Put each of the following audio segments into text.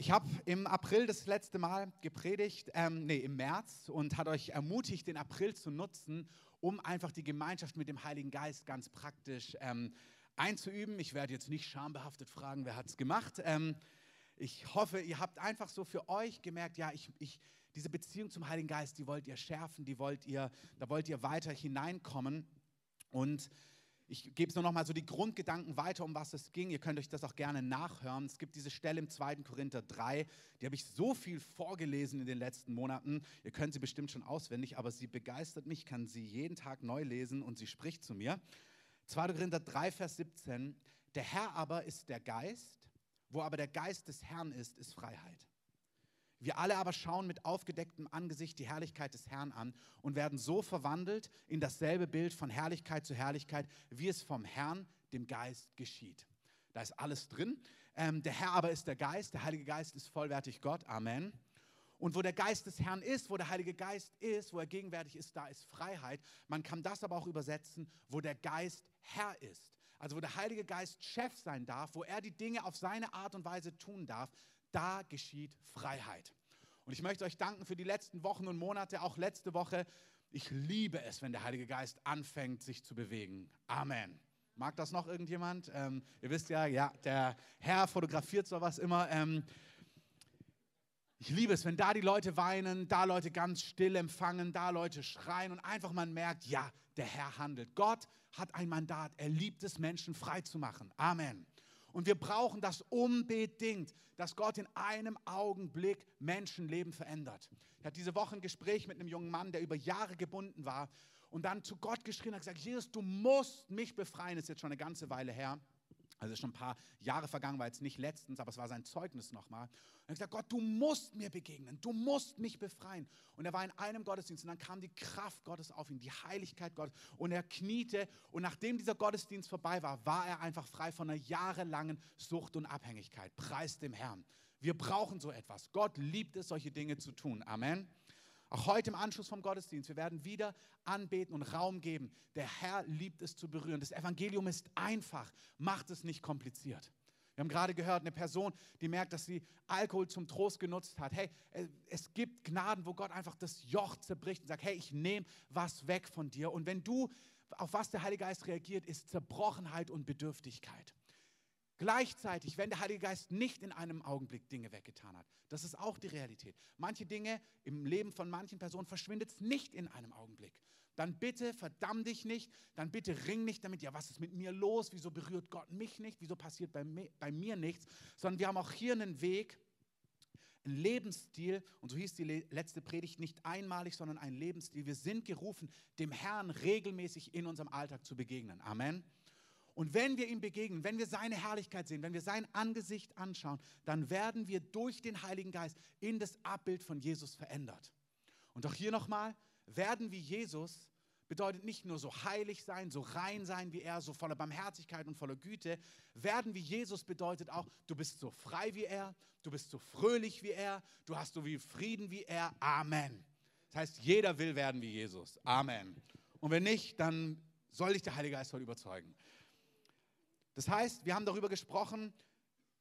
Ich habe im April das letzte Mal gepredigt, ähm, nee, im März und hat euch ermutigt, den April zu nutzen, um einfach die Gemeinschaft mit dem Heiligen Geist ganz praktisch ähm, einzuüben. Ich werde jetzt nicht schambehaftet fragen, wer hat es gemacht. Ähm, ich hoffe, ihr habt einfach so für euch gemerkt, ja, ich, ich, diese Beziehung zum Heiligen Geist, die wollt ihr schärfen, die wollt ihr, da wollt ihr weiter hineinkommen. Und ich gebe es nur noch mal so die Grundgedanken weiter, um was es ging. Ihr könnt euch das auch gerne nachhören. Es gibt diese Stelle im 2. Korinther 3, die habe ich so viel vorgelesen in den letzten Monaten. Ihr könnt sie bestimmt schon auswendig, aber sie begeistert mich, kann sie jeden Tag neu lesen und sie spricht zu mir. 2. Korinther 3, Vers 17. Der Herr aber ist der Geist, wo aber der Geist des Herrn ist, ist Freiheit. Wir alle aber schauen mit aufgedecktem Angesicht die Herrlichkeit des Herrn an und werden so verwandelt in dasselbe Bild von Herrlichkeit zu Herrlichkeit, wie es vom Herrn, dem Geist, geschieht. Da ist alles drin. Ähm, der Herr aber ist der Geist, der Heilige Geist ist vollwertig Gott. Amen. Und wo der Geist des Herrn ist, wo der Heilige Geist ist, wo er gegenwärtig ist, da ist Freiheit. Man kann das aber auch übersetzen, wo der Geist Herr ist. Also wo der Heilige Geist Chef sein darf, wo er die Dinge auf seine Art und Weise tun darf, da geschieht Freiheit. Und ich möchte euch danken für die letzten Wochen und Monate, auch letzte Woche. Ich liebe es, wenn der Heilige Geist anfängt, sich zu bewegen. Amen. Mag das noch irgendjemand? Ähm, ihr wisst ja, ja, der Herr fotografiert sowas immer. Ähm, ich liebe es, wenn da die Leute weinen, da Leute ganz still empfangen, da Leute schreien und einfach man merkt, ja, der Herr handelt. Gott hat ein Mandat. Er liebt es, Menschen frei zu machen. Amen. Und wir brauchen das unbedingt, dass Gott in einem Augenblick Menschenleben verändert. Ich hatte diese Woche ein Gespräch mit einem jungen Mann, der über Jahre gebunden war und dann zu Gott geschrien hat, gesagt, Jesus, du musst mich befreien. Das ist jetzt schon eine ganze Weile her. Also schon ein paar Jahre vergangen, war jetzt nicht letztens, aber es war sein Zeugnis nochmal. Und er hat gesagt, Gott, du musst mir begegnen, du musst mich befreien. Und er war in einem Gottesdienst und dann kam die Kraft Gottes auf ihn, die Heiligkeit Gottes. Und er kniete und nachdem dieser Gottesdienst vorbei war, war er einfach frei von einer jahrelangen Sucht und Abhängigkeit. Preis dem Herrn. Wir brauchen so etwas. Gott liebt es, solche Dinge zu tun. Amen. Auch heute im Anschluss vom Gottesdienst, wir werden wieder anbeten und Raum geben. Der Herr liebt es zu berühren. Das Evangelium ist einfach, macht es nicht kompliziert. Wir haben gerade gehört, eine Person, die merkt, dass sie Alkohol zum Trost genutzt hat. Hey, äh, es gibt Gnaden, wo Gott einfach das Joch zerbricht und sagt, hey, ich nehme was weg von dir. Und wenn du, auf was der Heilige Geist reagiert, ist Zerbrochenheit und Bedürftigkeit. Gleichzeitig, wenn der Heilige Geist nicht in einem Augenblick Dinge weggetan hat, das ist auch die Realität. Manche Dinge im Leben von manchen Personen verschwindet es nicht in einem Augenblick. Dann bitte verdamm dich nicht, dann bitte ring nicht damit, ja, was ist mit mir los? Wieso berührt Gott mich nicht? Wieso passiert bei mir, bei mir nichts? Sondern wir haben auch hier einen Weg, einen Lebensstil, und so hieß die letzte Predigt nicht einmalig, sondern ein Lebensstil. Wir sind gerufen, dem Herrn regelmäßig in unserem Alltag zu begegnen. Amen. Und wenn wir ihm begegnen, wenn wir seine Herrlichkeit sehen, wenn wir sein Angesicht anschauen, dann werden wir durch den Heiligen Geist in das Abbild von Jesus verändert. Und auch hier nochmal, werden wie Jesus bedeutet nicht nur so heilig sein, so rein sein wie er, so voller Barmherzigkeit und voller Güte. Werden wie Jesus bedeutet auch, du bist so frei wie er, du bist so fröhlich wie er, du hast so viel Frieden wie er. Amen. Das heißt, jeder will werden wie Jesus. Amen. Und wenn nicht, dann soll dich der Heilige Geist heute überzeugen. Das heißt, wir haben darüber gesprochen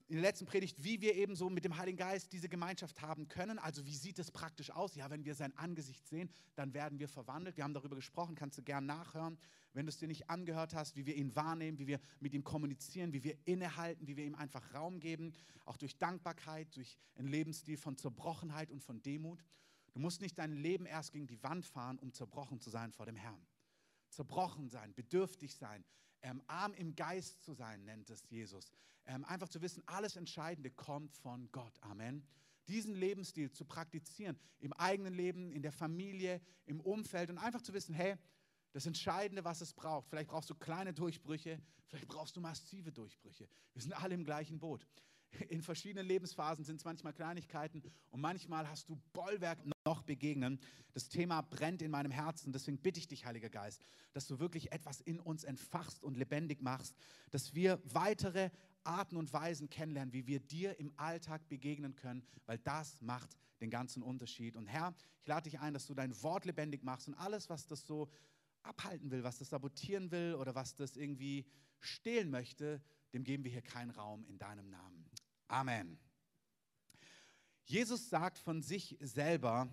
in der letzten Predigt, wie wir eben so mit dem Heiligen Geist diese Gemeinschaft haben können. Also wie sieht es praktisch aus? Ja, wenn wir sein Angesicht sehen, dann werden wir verwandelt. Wir haben darüber gesprochen, kannst du gern nachhören, wenn du es dir nicht angehört hast, wie wir ihn wahrnehmen, wie wir mit ihm kommunizieren, wie wir innehalten, wie wir ihm einfach Raum geben, auch durch Dankbarkeit, durch einen Lebensstil von Zerbrochenheit und von Demut. Du musst nicht dein Leben erst gegen die Wand fahren, um zerbrochen zu sein vor dem Herrn. Zerbrochen sein, bedürftig sein, ähm, arm im Geist zu sein, nennt es Jesus. Ähm, einfach zu wissen, alles Entscheidende kommt von Gott. Amen. Diesen Lebensstil zu praktizieren, im eigenen Leben, in der Familie, im Umfeld und einfach zu wissen, hey, das Entscheidende, was es braucht. Vielleicht brauchst du kleine Durchbrüche, vielleicht brauchst du massive Durchbrüche. Wir sind alle im gleichen Boot. In verschiedenen Lebensphasen sind es manchmal Kleinigkeiten und manchmal hast du Bollwerk noch begegnen. Das Thema brennt in meinem Herzen. Deswegen bitte ich dich, Heiliger Geist, dass du wirklich etwas in uns entfachst und lebendig machst, dass wir weitere Arten und Weisen kennenlernen, wie wir dir im Alltag begegnen können, weil das macht den ganzen Unterschied. Und Herr, ich lade dich ein, dass du dein Wort lebendig machst und alles, was das so abhalten will, was das sabotieren will oder was das irgendwie stehlen möchte, dem geben wir hier keinen Raum in deinem Namen. Amen. Jesus sagt von sich selber,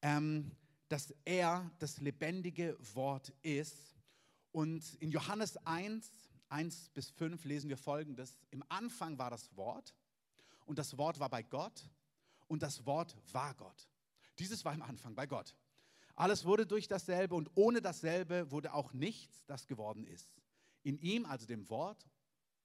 ähm, dass er das lebendige Wort ist. Und in Johannes 1, 1 bis 5 lesen wir folgendes. Im Anfang war das Wort und das Wort war bei Gott und das Wort war Gott. Dieses war im Anfang bei Gott. Alles wurde durch dasselbe und ohne dasselbe wurde auch nichts, das geworden ist. In ihm, also dem Wort,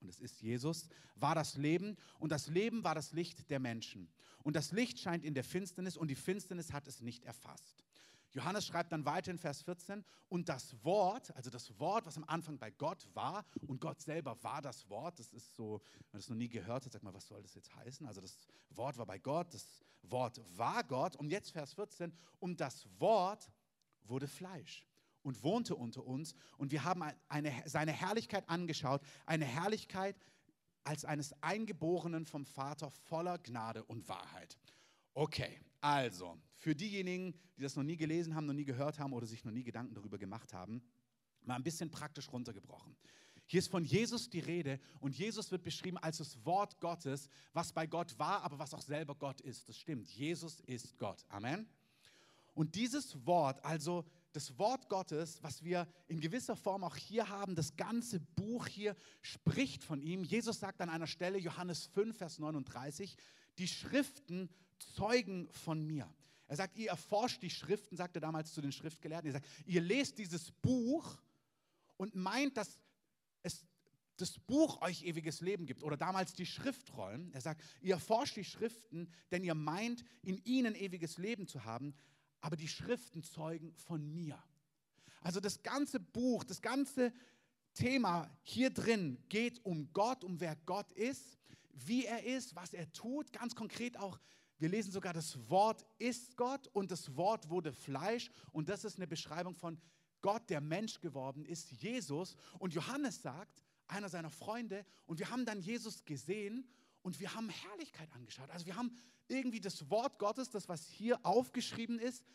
und es ist Jesus, war das Leben und das Leben war das Licht der Menschen. Und das Licht scheint in der Finsternis und die Finsternis hat es nicht erfasst. Johannes schreibt dann weiter in Vers 14, und das Wort, also das Wort, was am Anfang bei Gott war, und Gott selber war das Wort, das ist so, wenn man das noch nie gehört hat, sag mal, was soll das jetzt heißen? Also das Wort war bei Gott, das Wort war Gott, und jetzt Vers 14, und das Wort wurde Fleisch und wohnte unter uns, und wir haben eine, seine Herrlichkeit angeschaut, eine Herrlichkeit als eines Eingeborenen vom Vater voller Gnade und Wahrheit. Okay, also, für diejenigen, die das noch nie gelesen haben, noch nie gehört haben oder sich noch nie Gedanken darüber gemacht haben, mal ein bisschen praktisch runtergebrochen. Hier ist von Jesus die Rede und Jesus wird beschrieben als das Wort Gottes, was bei Gott war, aber was auch selber Gott ist. Das stimmt. Jesus ist Gott. Amen. Und dieses Wort, also das Wort Gottes, was wir in gewisser Form auch hier haben, das ganze Buch hier spricht von ihm. Jesus sagt an einer Stelle, Johannes 5, Vers 39, die Schriften zeugen von mir. Er sagt, ihr erforscht die Schriften, sagt er damals zu den Schriftgelehrten. Er sagt, ihr lest dieses Buch und meint, dass es das Buch euch ewiges Leben gibt oder damals die Schriftrollen. Er sagt, ihr erforscht die Schriften, denn ihr meint, in ihnen ewiges Leben zu haben, aber die Schriften zeugen von mir. Also das ganze Buch, das ganze Thema hier drin geht um Gott, um wer Gott ist, wie er ist, was er tut, ganz konkret auch wir lesen sogar, das Wort ist Gott und das Wort wurde Fleisch. Und das ist eine Beschreibung von Gott, der Mensch geworden ist, Jesus. Und Johannes sagt, einer seiner Freunde, und wir haben dann Jesus gesehen und wir haben Herrlichkeit angeschaut. Also wir haben irgendwie das Wort Gottes, das was hier aufgeschrieben ist,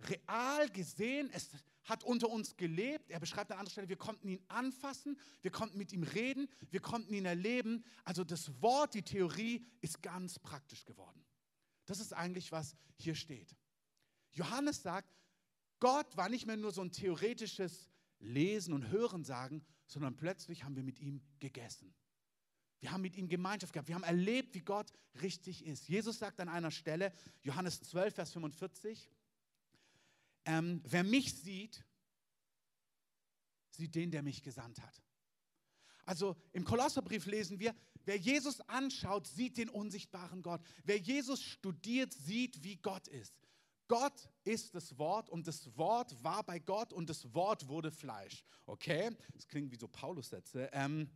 real gesehen. Es hat unter uns gelebt. Er beschreibt an anderer Stelle, wir konnten ihn anfassen, wir konnten mit ihm reden, wir konnten ihn erleben. Also das Wort, die Theorie ist ganz praktisch geworden. Das ist eigentlich, was hier steht. Johannes sagt, Gott war nicht mehr nur so ein theoretisches Lesen und Hören sagen, sondern plötzlich haben wir mit ihm gegessen. Wir haben mit ihm Gemeinschaft gehabt. Wir haben erlebt, wie Gott richtig ist. Jesus sagt an einer Stelle, Johannes 12, Vers 45, ähm, wer mich sieht, sieht den, der mich gesandt hat. Also im Kolosserbrief lesen wir, wer Jesus anschaut, sieht den unsichtbaren Gott. Wer Jesus studiert, sieht, wie Gott ist. Gott ist das Wort und das Wort war bei Gott und das Wort wurde Fleisch. Okay? Das klingt wie so Paulus-Sätze. Ähm,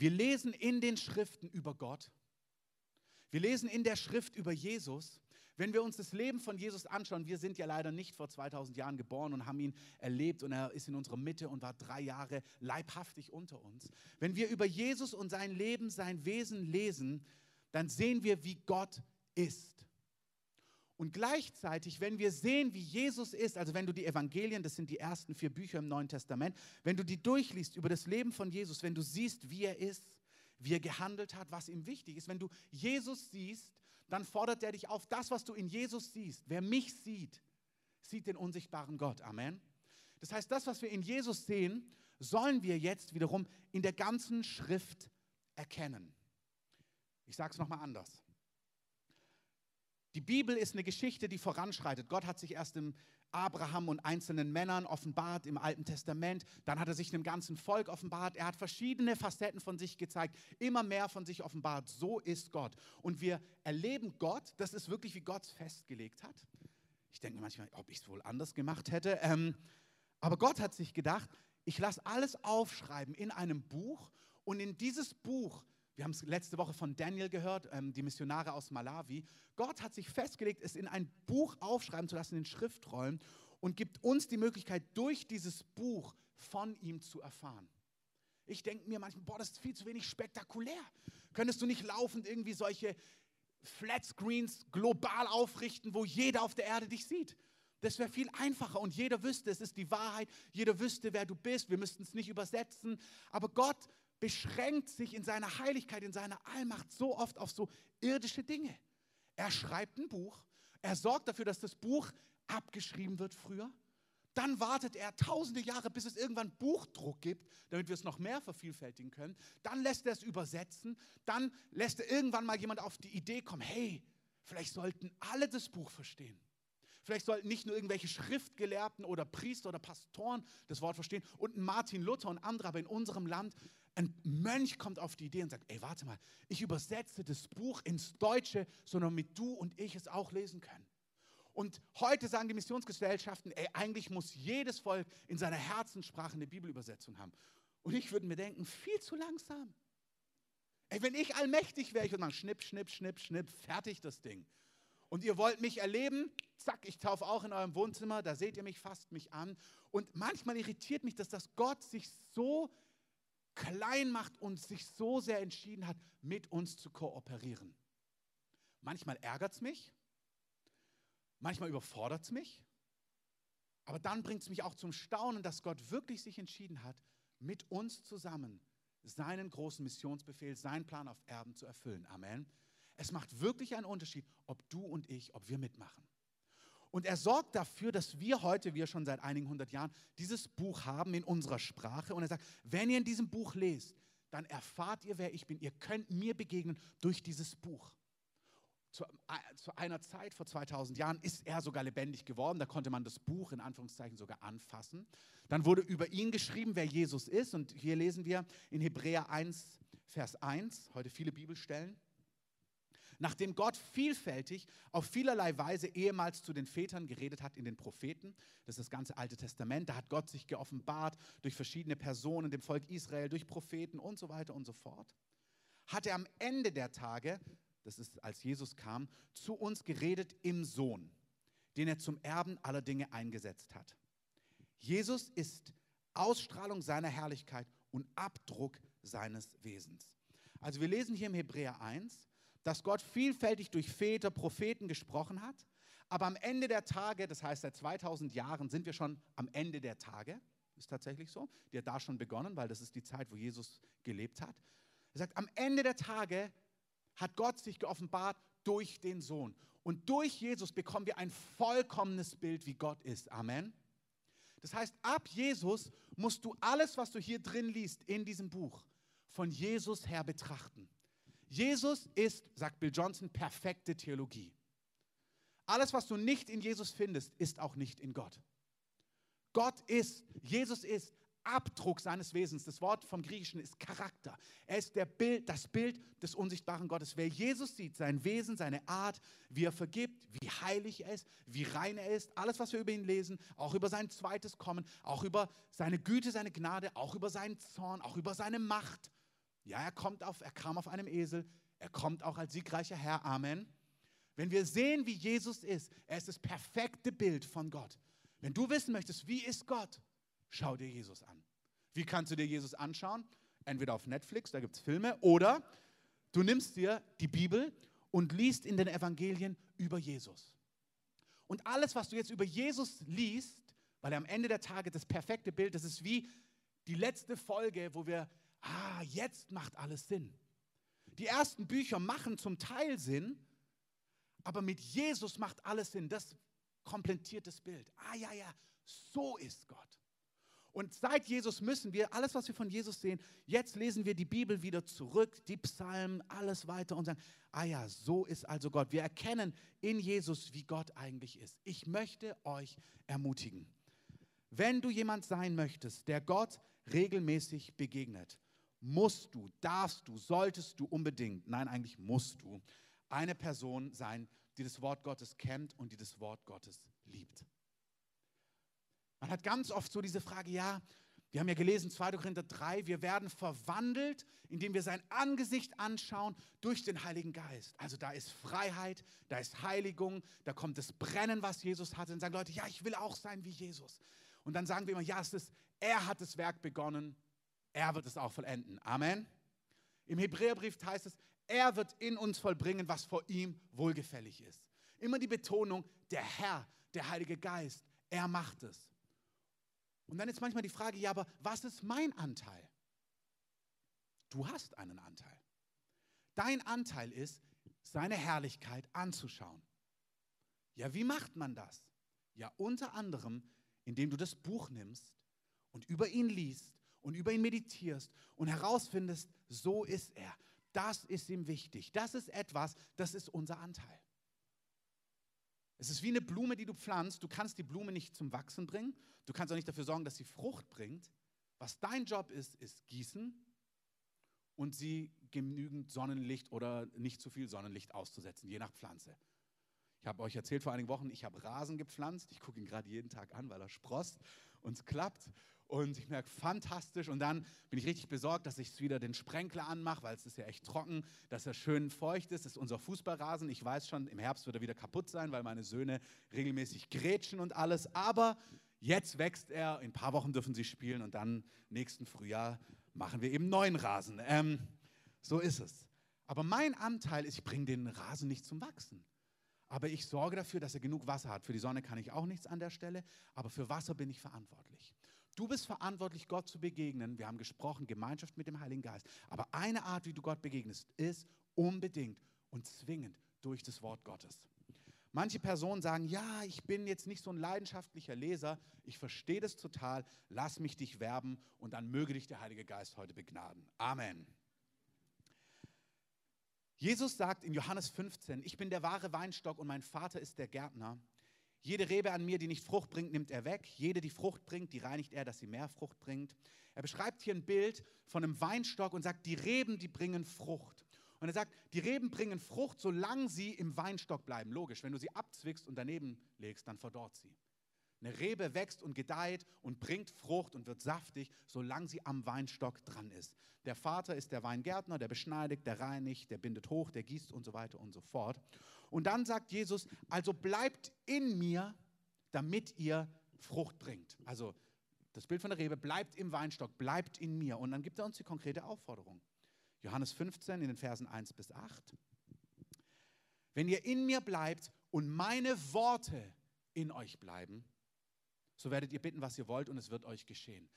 wir lesen in den Schriften über Gott. Wir lesen in der Schrift über Jesus. Wenn wir uns das Leben von Jesus anschauen, wir sind ja leider nicht vor 2000 Jahren geboren und haben ihn erlebt und er ist in unserer Mitte und war drei Jahre leibhaftig unter uns. Wenn wir über Jesus und sein Leben, sein Wesen lesen, dann sehen wir, wie Gott ist. Und gleichzeitig, wenn wir sehen, wie Jesus ist, also wenn du die Evangelien, das sind die ersten vier Bücher im Neuen Testament, wenn du die durchliest über das Leben von Jesus, wenn du siehst, wie er ist, wie er gehandelt hat, was ihm wichtig ist, wenn du Jesus siehst, dann fordert er dich auf, das, was du in Jesus siehst. Wer mich sieht, sieht den unsichtbaren Gott. Amen. Das heißt, das, was wir in Jesus sehen, sollen wir jetzt wiederum in der ganzen Schrift erkennen. Ich sage es nochmal anders. Die Bibel ist eine Geschichte, die voranschreitet. Gott hat sich erst im Abraham und einzelnen Männern offenbart im Alten Testament. Dann hat er sich einem ganzen Volk offenbart. Er hat verschiedene Facetten von sich gezeigt, immer mehr von sich offenbart. So ist Gott. Und wir erleben Gott, das ist wirklich, wie Gott es festgelegt hat. Ich denke manchmal, ob ich es wohl anders gemacht hätte. Ähm, aber Gott hat sich gedacht, ich lasse alles aufschreiben in einem Buch und in dieses Buch wir haben es letzte Woche von Daniel gehört, ähm, die Missionare aus Malawi. Gott hat sich festgelegt, es in ein Buch aufschreiben zu lassen, in Schriftrollen, und gibt uns die Möglichkeit, durch dieses Buch von ihm zu erfahren. Ich denke mir manchmal, boah, das ist viel zu wenig spektakulär. Könntest du nicht laufend irgendwie solche Flatscreens global aufrichten, wo jeder auf der Erde dich sieht? Das wäre viel einfacher und jeder wüsste, es ist die Wahrheit, jeder wüsste, wer du bist. Wir müssten es nicht übersetzen. Aber Gott beschränkt sich in seiner Heiligkeit, in seiner Allmacht so oft auf so irdische Dinge. Er schreibt ein Buch. Er sorgt dafür, dass das Buch abgeschrieben wird früher. Dann wartet er tausende Jahre, bis es irgendwann Buchdruck gibt, damit wir es noch mehr vervielfältigen können. Dann lässt er es übersetzen. Dann lässt er irgendwann mal jemand auf die Idee kommen, hey, vielleicht sollten alle das Buch verstehen. Vielleicht sollten nicht nur irgendwelche Schriftgelehrten oder Priester oder Pastoren das Wort verstehen und Martin Luther und andere, aber in unserem Land ein Mönch kommt auf die Idee und sagt, ey, warte mal, ich übersetze das Buch ins Deutsche, sondern damit du und ich es auch lesen können. Und heute sagen die Missionsgesellschaften, ey, eigentlich muss jedes Volk in seiner Herzenssprache eine Bibelübersetzung haben. Und ich würde mir denken, viel zu langsam. Ey, wenn ich allmächtig wäre, ich würde sagen, schnipp, schnipp, schnipp, schnipp, fertig das Ding. Und ihr wollt mich erleben, zack, ich taufe auch in eurem Wohnzimmer, da seht ihr mich, fasst mich an. Und manchmal irritiert mich, dass das Gott sich so klein macht und sich so sehr entschieden hat, mit uns zu kooperieren. Manchmal ärgert es mich, manchmal überfordert es mich, aber dann bringt es mich auch zum Staunen, dass Gott wirklich sich entschieden hat, mit uns zusammen seinen großen Missionsbefehl, seinen Plan auf Erben zu erfüllen. Amen. Es macht wirklich einen Unterschied, ob du und ich, ob wir mitmachen. Und er sorgt dafür, dass wir heute, wir schon seit einigen hundert Jahren, dieses Buch haben in unserer Sprache. Und er sagt, wenn ihr in diesem Buch lest, dann erfahrt ihr, wer ich bin. Ihr könnt mir begegnen durch dieses Buch. Zu, äh, zu, einer Zeit vor 2000 Jahren ist er sogar lebendig geworden. Da konnte man das Buch in Anführungszeichen sogar anfassen. Dann wurde über ihn geschrieben, wer Jesus ist. Und hier lesen wir in Hebräer 1, Vers 1, heute viele Bibelstellen nachdem Gott vielfältig auf vielerlei Weise ehemals zu den Vätern geredet hat in den Propheten, das ist das ganze Alte Testament, da hat Gott sich geoffenbart durch verschiedene Personen, dem Volk Israel, durch Propheten und so weiter und so fort, hat er am Ende der Tage, das ist als Jesus kam, zu uns geredet im Sohn, den er zum Erben aller Dinge eingesetzt hat. Jesus ist Ausstrahlung seiner Herrlichkeit und Abdruck seines Wesens. Also wir lesen hier im Hebräer 1, dass Gott vielfältig durch Väter, Propheten gesprochen hat. Aber am Ende der Tage, das heißt seit 2000 Jahren sind wir schon am Ende der Tage, ist tatsächlich so, die hat da schon begonnen, weil das ist die Zeit, wo Jesus gelebt hat. Er sagt, am Ende der Tage hat Gott sich geoffenbart durch den Sohn. Und durch Jesus bekommen wir ein vollkommenes Bild, wie Gott ist. Amen. Das heißt, ab Jesus musst du alles, was du hier drin liest in diesem Buch, von Jesus her betrachten. Jesus ist, sagt Bill Johnson, perfekte Theologie. Alles, was du nicht in Jesus findest, ist auch nicht in Gott. Gott ist, Jesus ist Abdruck seines Wesens. Das Wort vom Griechischen ist Charakter. Er ist Bild, das Bild des unsichtbaren Gottes. Wer Jesus sieht, sein Wesen, seine Art, wie er vergibt, wie heilig er ist, wie rein er ist, alles, was wir über ihn lesen, auch über sein zweites Kommen, auch über seine Güte, seine Gnade, auch über seinen Zorn, auch über seine Macht, ja, er kommt auf, er kam auf einem Esel, er kommt auch als siegreicher Herr. Amen. Wenn wir sehen, wie Jesus ist, er ist das perfekte Bild von Gott. Wenn du wissen möchtest, wie ist Gott, schau dir Jesus an. Wie kannst du dir Jesus anschauen? Entweder auf Netflix, da gibt es Filme, oder du nimmst dir die Bibel und liest in den Evangelien über Jesus. Und alles, was du jetzt über Jesus liest, weil er am Ende der Tage das perfekte Bild, das ist wie die letzte Folge, wo wir ah, jetzt macht alles Sinn. Die ersten Bücher machen zum Teil Sinn, aber mit Jesus macht alles Sinn. Das komplettiert das Bild. Ah ja, ja, so ist Gott. Und seit Jesus müssen wir, alles, was wir von Jesus sehen, jetzt lesen wir die Bibel wieder zurück, die Psalmen, alles weiter und sagen, ah ja, so ist also Gott. Wir erkennen in Jesus, wie Gott eigentlich ist. Ich möchte euch ermutigen, wenn du jemand sein möchtest, der Gott regelmäßig begegnet, musst du, darfst du, solltest du unbedingt, nein, eigentlich musst du, eine Person sein, die das Wort Gottes kennt und die das Wort Gottes liebt. Man hat ganz oft so diese Frage, ja, wir haben ja gelesen, 2. Korinther 3, wir werden verwandelt, indem wir sein Angesicht anschauen durch den Heiligen Geist. Also da ist Freiheit, da ist Heiligung, da kommt das Brennen, was Jesus hatte. Und sagen Leute, ja, ich will auch sein wie Jesus. Und dann sagen wir immer, ja, es ist, er hat das Werk begonnen er wird es auch vollenden. Amen. Im Hebräerbrief heißt es, er wird in uns vollbringen, was vor ihm wohlgefällig ist. Immer die Betonung, der Herr, der Heilige Geist, er macht es. Und dann ist manchmal die Frage, ja, aber was ist mein Anteil? Du hast einen Anteil. Dein Anteil ist, seine Herrlichkeit anzuschauen. Ja, wie macht man das? Ja, unter anderem, indem du das Buch nimmst und über ihn liest und über ihn meditierst und herausfindest, so ist er. Das ist ihm wichtig. Das ist etwas, das ist unser Anteil. Es ist wie eine Blume, die du pflanzt. Du kannst die Blume nicht zum Wachsen bringen. Du kannst auch nicht dafür sorgen, dass sie Frucht bringt. Was dein Job ist, ist gießen und sie genügend Sonnenlicht oder nicht zu viel Sonnenlicht auszusetzen, je nach Pflanze. Ich habe euch erzählt vor einigen Wochen, ich habe Rasen gepflanzt. Ich gucke ihn gerade jeden Tag an, weil er sprost und es klappt. Und ich merke, fantastisch. Und dann bin ich richtig besorgt, dass ich wieder den Sprenkler anmache, weil es ist ja echt trocken, dass er schön feucht ist. Das ist unser Fußballrasen. Ich weiß schon, im Herbst wird er wieder kaputt sein, weil meine Söhne regelmäßig grätschen und alles. Aber jetzt wächst er. In ein paar Wochen dürfen sie spielen und dann nächsten Frühjahr machen wir eben neuen Rasen. Ähm, so ist es. Aber mein Anteil ist, ich bringe den Rasen nicht zum Wachsen. Aber ich sorge dafür, dass er genug Wasser hat. Für die Sonne kann ich auch nichts an der Stelle, aber für Wasser bin ich verantwortlich. Du bist verantwortlich, Gott zu begegnen. Wir haben gesprochen, Gemeinschaft mit dem Heiligen Geist. Aber eine Art, wie du Gott begegnest, ist unbedingt und zwingend durch das Wort Gottes. Manche Personen sagen, ja, ich bin jetzt nicht so ein leidenschaftlicher Leser, ich verstehe das total, lass mich dich werben und dann möge dich der Heilige Geist heute begnaden. Amen. Jesus sagt in Johannes 15, ich bin der wahre Weinstock und mein Vater ist der Gärtner. Jede Rebe an mir, die nicht Frucht bringt, nimmt er weg. Jede, die Frucht bringt, die reinigt er, dass sie mehr Frucht bringt. Er beschreibt hier ein Bild von einem Weinstock und sagt, die Reben, die bringen Frucht. Und er sagt, die Reben bringen Frucht, solange sie im Weinstock bleiben. Logisch, wenn du sie abzwickst und daneben legst, dann verdorrt sie. Eine Rebe wächst und gedeiht und bringt Frucht und wird saftig, solange sie am Weinstock dran ist. Der Vater ist der Weingärtner, der beschneidigt, der reinigt, der bindet hoch, der gießt und so weiter und so fort. Und dann sagt Jesus, also bleibt in mir, damit ihr Frucht bringt. Also das Bild von der Rebe bleibt im Weinstock, bleibt in mir. Und dann gibt er uns die konkrete Aufforderung. Johannes 15 in den Versen 1 bis 8. Wenn ihr in mir bleibt und meine Worte in euch bleiben, so werdet ihr bitten, was ihr wollt und es wird euch geschehen.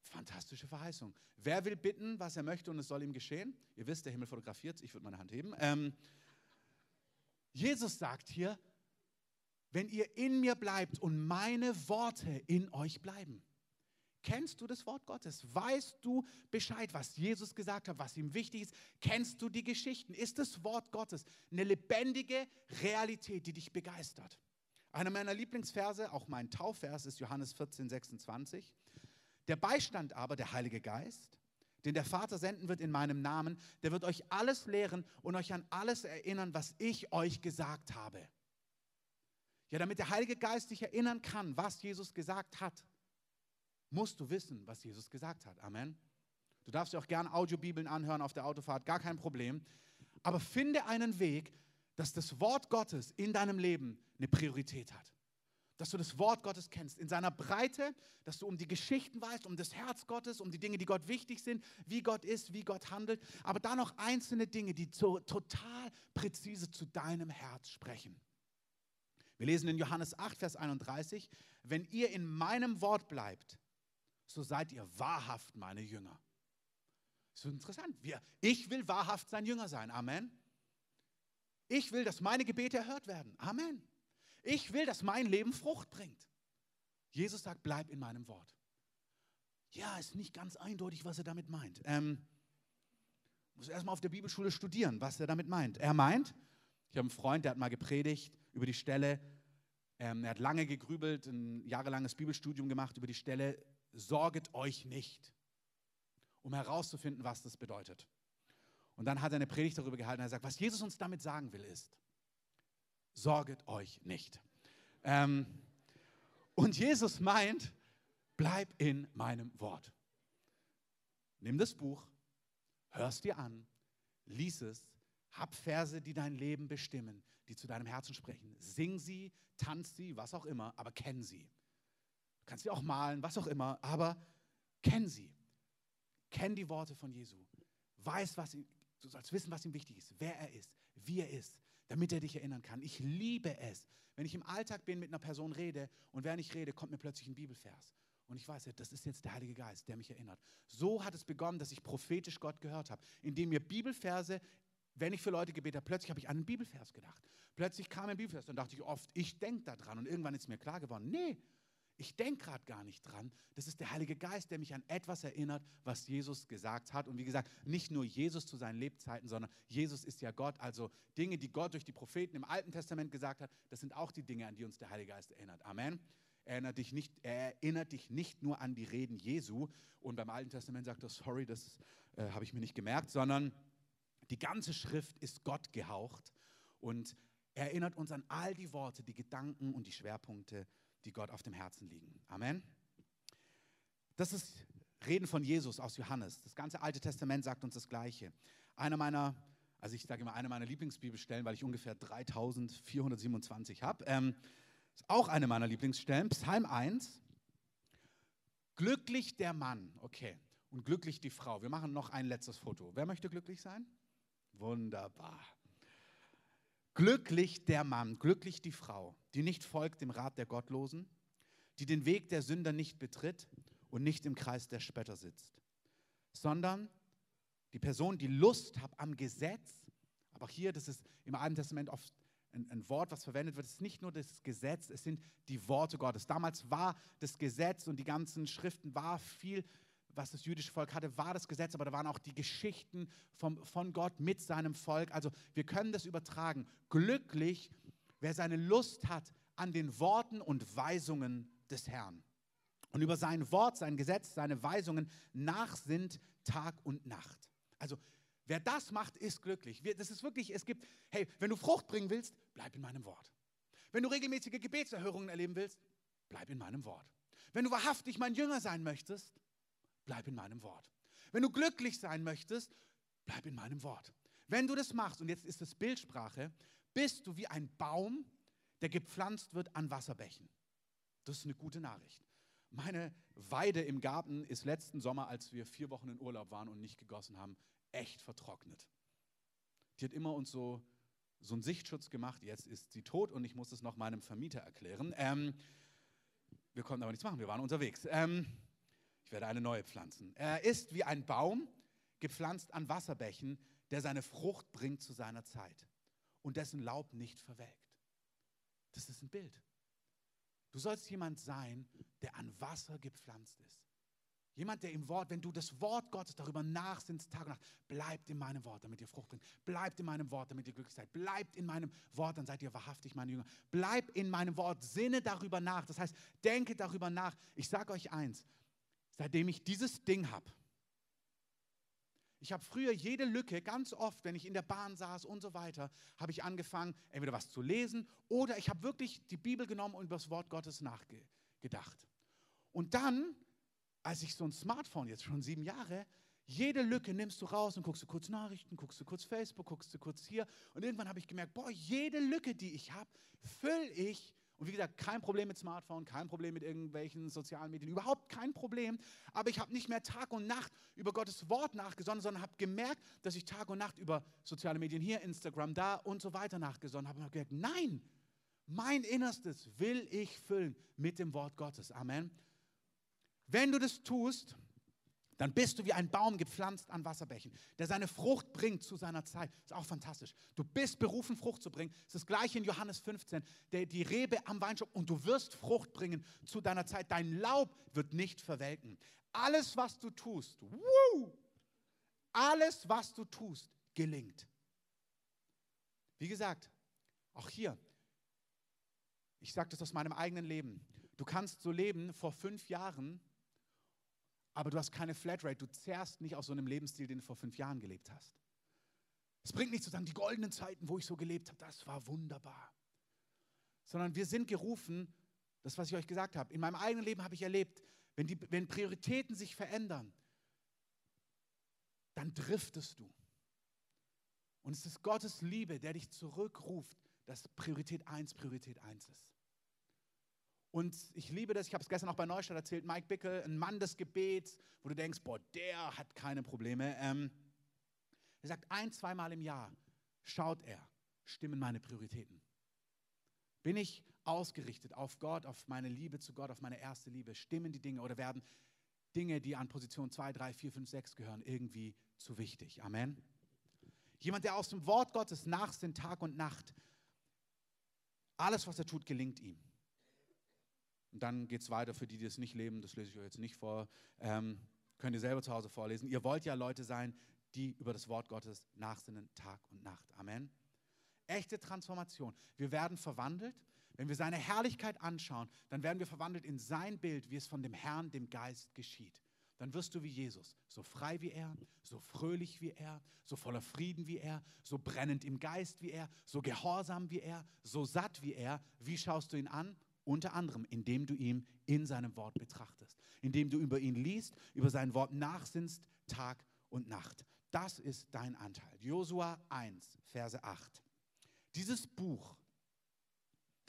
Fantastische Verheißung. Wer will bitten, was er möchte und es soll ihm geschehen? Ihr wisst, der Himmel fotografiert, ich würde meine Hand heben. Ähm, Jesus sagt hier, wenn ihr in mir bleibt und meine Worte in euch bleiben. Kennst du das Wort Gottes? Weißt du Bescheid, was Jesus gesagt hat, was ihm wichtig ist? Kennst du die Geschichten? Ist das Wort Gottes eine lebendige Realität, die dich begeistert? Einer meiner Lieblingsverse, auch mein Taufvers, ist Johannes 14, 26. Der Beistand aber, der Heilige Geist, den der Vater senden wird in meinem Namen, der wird euch alles lehren und euch an alles erinnern, was ich euch gesagt habe. Ja, damit der Heilige Geist dich erinnern kann, was Jesus gesagt hat, musst du wissen, was Jesus gesagt hat. Amen. Du darfst dir auch gerne Audiobibeln anhören auf der Autofahrt, gar kein Problem. Aber finde einen Weg, dass das Wort Gottes in deinem Leben eine Priorität hat. Dass du das Wort Gottes kennst in seiner Breite, dass du um die Geschichten weißt, um das Herz Gottes, um die Dinge, die Gott wichtig sind, wie Gott ist, wie Gott handelt, aber da noch einzelne Dinge, die so total präzise zu deinem Herz sprechen. Wir lesen in Johannes 8, Vers 31, wenn ihr in meinem Wort bleibt, so seid ihr wahrhaft meine Jünger. Das ist interessant. Wir, ich will wahrhaft sein Jünger sein. Amen. Ich will, dass meine Gebete erhört werden. Amen. Ich will, dass mein Leben Frucht bringt. Jesus sagt, bleib in meinem Wort. Ja, ist nicht ganz eindeutig, was er damit meint. Ähm, muss erstmal auf der Bibelschule studieren, was er damit meint. Er meint, ich habe einen Freund, der hat mal gepredigt über die Stelle, ähm, er hat lange gegrübelt, ein jahrelanges Bibelstudium gemacht über die Stelle, sorget euch nicht, um herauszufinden, was das bedeutet. Und dann hat er eine Predigt darüber gehalten. Er sagt, was Jesus uns damit sagen will, ist, sorget euch nicht. Ähm, und Jesus meint, bleib in meinem Wort. Nimm das Buch, hörst dir an, lies es, hab Verse, die dein Leben bestimmen, die zu deinem Herzen sprechen. Sing sie, tanz sie, was auch immer, aber kenn sie. Du kannst sie auch malen, was auch immer, aber kenn sie. Kenn die Worte von Jesu. Weiß, was, Du sollst wissen, was ihm wichtig ist, wer er ist, wie er ist, damit er dich erinnern kann. Ich liebe es, wenn ich im Alltag bin, mit einer Person rede und während ich rede, kommt mir plötzlich ein Bibelvers. Und ich weiß, das ist jetzt der Heilige Geist, der mich erinnert. So hat es begonnen, dass ich prophetisch Gott gehört habe, indem mir Bibelverse wenn ich für Leute gebetet habe, plötzlich habe ich an einen Bibelvers gedacht. Plötzlich kam ein Bibelvers, dann dachte ich oft, ich denke da dran. Und irgendwann ist mir klar geworden, nee, ich denke gerade gar nicht dran. Das ist der Heilige Geist, der mich an etwas erinnert, was Jesus gesagt hat. Und wie gesagt, nicht nur Jesus zu seinen Lebzeiten, sondern Jesus ist ja Gott. Also Dinge, die Gott durch die Propheten im Alten Testament gesagt hat, das sind auch die Dinge, an die uns der Heilige Geist erinnert. Amen. Er erinnert dich nicht, er erinnert dich nicht nur an die Reden Jesu. Und beim Alten Testament sagt er, sorry, das äh, habe ich mir nicht gemerkt, sondern die ganze Schrift ist Gott gehaucht und erinnert uns an all die Worte, die Gedanken und die Schwerpunkte, die Gott auf dem Herzen liegen. Amen. Das ist Reden von Jesus aus Johannes. Das ganze Alte Testament sagt uns das Gleiche. Einer meiner, also ich sage immer, eine meiner Lieblingsbibelstellen, weil ich ungefähr 3427 habe, ähm, ist auch eine meiner Lieblingsstellen, Psalm 1. Glücklich der Mann, okay, und glücklich die Frau. Wir machen noch ein letztes Foto. Wer möchte glücklich sein? Wunderbar. Glücklich der Mann, glücklich die Frau, die nicht folgt dem Rat der Gottlosen, die den Weg der Sünder nicht betritt und nicht im Kreis der Spötter sitzt, sondern die Person, die Lust hat am Gesetz, aber hier, das ist im Alten Testament oft ein, ein, Wort, was verwendet wird, ist nicht nur das Gesetz, es sind die Worte Gottes. Damals war das Gesetz und die ganzen Schriften war viel was das jüdische Volk hatte, war das Gesetz, aber da waren auch die Geschichten vom, von Gott mit seinem Volk. Also wir können das übertragen. Glücklich, wer seine Lust hat an den Worten und Weisungen des Herrn. Und über sein Wort, sein Gesetz, seine Weisungen nachsinnt Tag und Nacht. Also wer das macht, ist glücklich. Das ist wirklich, es gibt, hey, wenn du Frucht bringen willst, bleib in meinem Wort. Wenn du regelmäßige Gebetserhörungen erleben willst, bleib in meinem Wort. Wenn du wahrhaftig mein Jünger sein möchtest, bleib in meinem Wort. Wenn du glücklich sein möchtest, bleib in meinem Wort. Wenn du das machst, und jetzt ist es Bildsprache, bist du wie ein Baum, der gepflanzt wird an Wasserbächen. Das ist eine gute Nachricht. Meine Weide im Garten ist letzten Sommer, als wir vier Wochen in Urlaub waren und nicht gegossen haben, echt vertrocknet. Die hat immer uns so, so einen Sichtschutz gemacht. Jetzt ist sie tot und ich muss es noch meinem Vermieter erklären. Ähm, wir konnten aber nichts machen, wir waren unterwegs. Ähm, ich werde eine neue pflanzen. Er ist wie ein Baum, gepflanzt an Wasserbächen, der seine Frucht bringt zu seiner Zeit und dessen Laub nicht verwelkt. Das ist ein Bild. Du sollst jemand sein, der an Wasser gepflanzt ist. Jemand, der im Wort, wenn du das Wort Gottes darüber nachsinnst, Tag und Nacht, bleibt in meinem Wort, damit ihr Frucht bringt. Bleibt in meinem Wort, damit ihr glücklich seid. Bleibt in meinem Wort, dann seid ihr wahrhaftig meine Jünger. Bleibt in meinem Wort, sinne darüber nach. Das heißt, denke darüber nach. Ich sage euch eins, seitdem ich dieses Ding habe. Ich habe früher jede Lücke, ganz oft, wenn ich in der Bahn saß und so weiter, habe ich angefangen, entweder was zu lesen oder ich habe wirklich die Bibel genommen und über das Wort Gottes nachgedacht. Und dann, als ich so ein Smartphone, jetzt schon sieben Jahre, jede Lücke nimmst du raus und guckst du kurz Nachrichten, guckst du kurz Facebook, guckst du kurz hier. Und irgendwann habe ich gemerkt, boah, jede Lücke, die ich habe, fülle ich und wie gesagt, kein Problem mit Smartphone, kein Problem mit irgendwelchen sozialen Medien, überhaupt kein Problem. Aber ich habe nicht mehr Tag und Nacht über Gottes Wort nachgesonnen, sondern habe gemerkt, dass ich Tag und Nacht über soziale Medien hier, Instagram, da und so weiter nachgesonnen habe. Und habe gemerkt, nein, mein Innerstes will ich füllen mit dem Wort Gottes. Amen. Wenn du das tust, dann bist du wie ein Baum gepflanzt an Wasserbächen, der seine Frucht bringt zu seiner Zeit. Ist auch fantastisch. Du bist berufen, Frucht zu bringen. Das ist das gleiche in Johannes 15. Der, die Rebe am Weinstock und du wirst Frucht bringen zu deiner Zeit. Dein Laub wird nicht verwelken. Alles, was du tust, woo, alles, was du tust, gelingt. Wie gesagt, auch hier, ich sage das aus meinem eigenen Leben. Du kannst so leben vor fünf Jahren aber du hast keine Flatrate, du zehrst nicht aus so einem Lebensstil, den du vor fünf Jahren gelebt hast. Es bringt nicht zu sagen, die goldenen Zeiten, wo ich so gelebt habe, das war wunderbar. Sondern wir sind gerufen, das, was ich euch gesagt habe, in meinem eigenen Leben habe ich erlebt, wenn, die, wenn Prioritäten sich verändern, dann driftest du. Und es ist Gottes Liebe, der dich zurückruft, dass Priorität 1 Priorität 1 ist. Und ich liebe das, ich habe es gestern auch bei Neustadt erzählt, Mike Bickel, ein Mann des Gebets, wo du denkst, boah, der hat keine Probleme. Ähm, er sagt, ein, zweimal im Jahr schaut er, stimmen meine Prioritäten. Bin ich ausgerichtet auf Gott, auf meine Liebe zu Gott, auf meine erste Liebe? Stimmen die Dinge oder werden Dinge, die an Position 2, 3, 4, 5, 6 gehören, irgendwie zu wichtig? Amen. Jemand, der aus dem Wort Gottes nachsinnt Tag und Nacht. Alles, was er tut, gelingt ihm. Und dann geht es weiter für die, die es nicht leben. Das lese ich euch jetzt nicht vor. Ähm, könnt ihr selber zu Hause vorlesen. Ihr wollt ja Leute sein, die über das Wort Gottes nachsinnen Tag und Nacht. Amen. Echte Transformation. Wir werden verwandelt. Wenn wir seine Herrlichkeit anschauen, dann werden wir verwandelt in sein Bild, wie es von dem Herrn, dem Geist geschieht. Dann wirst du wie Jesus, so frei wie er, so fröhlich wie er, so voller Frieden wie er, so brennend im Geist wie er, so gehorsam wie er, so satt wie er. Wie schaust du ihn an? Unter anderem, indem du ihn in seinem Wort betrachtest, indem du über ihn liest, über sein Wort nachsinnst, Tag und Nacht. Das ist dein Anteil. Josua 1, Verse 8. Dieses Buch,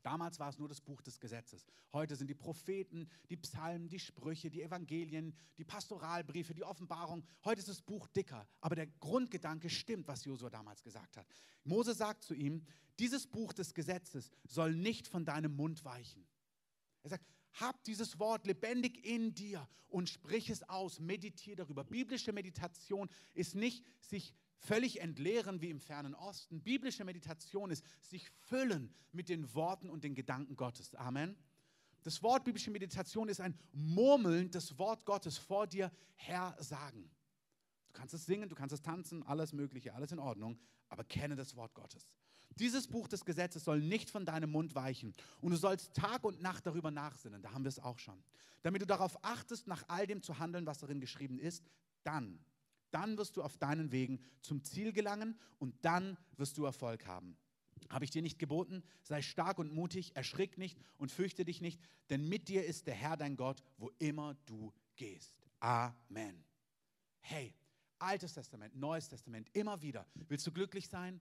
damals war es nur das Buch des Gesetzes. Heute sind die Propheten, die Psalmen, die Sprüche, die Evangelien, die Pastoralbriefe, die Offenbarung. Heute ist das Buch dicker, aber der Grundgedanke stimmt, was Josua damals gesagt hat. Mose sagt zu ihm, dieses Buch des Gesetzes soll nicht von deinem Mund weichen. Er sagt, hab dieses Wort lebendig in dir und sprich es aus, meditiere darüber. Biblische Meditation ist nicht sich völlig entleeren wie im fernen Osten. Biblische Meditation ist sich füllen mit den Worten und den Gedanken Gottes. Amen. Das Wort biblische Meditation ist ein Murmeln des Wort Gottes vor dir her sagen. Du kannst es singen, du kannst es tanzen, alles Mögliche, alles in Ordnung, aber kenne das Wort Gottes. Dieses Buch des Gesetzes soll nicht von deinem Mund weichen und du sollst Tag und Nacht darüber nachsinnen. Da haben wir es auch schon. Damit du darauf achtest, nach all dem zu handeln, was darin geschrieben ist, dann dann wirst du auf deinen Wegen zum Ziel gelangen und dann wirst du Erfolg haben. Habe ich dir nicht geboten? Sei stark und mutig, erschrick nicht und fürchte dich nicht, denn mit dir ist der Herr dein Gott, wo immer du gehst. Amen. Hey, Altes Testament, Neues Testament, immer wieder. Willst du glücklich sein?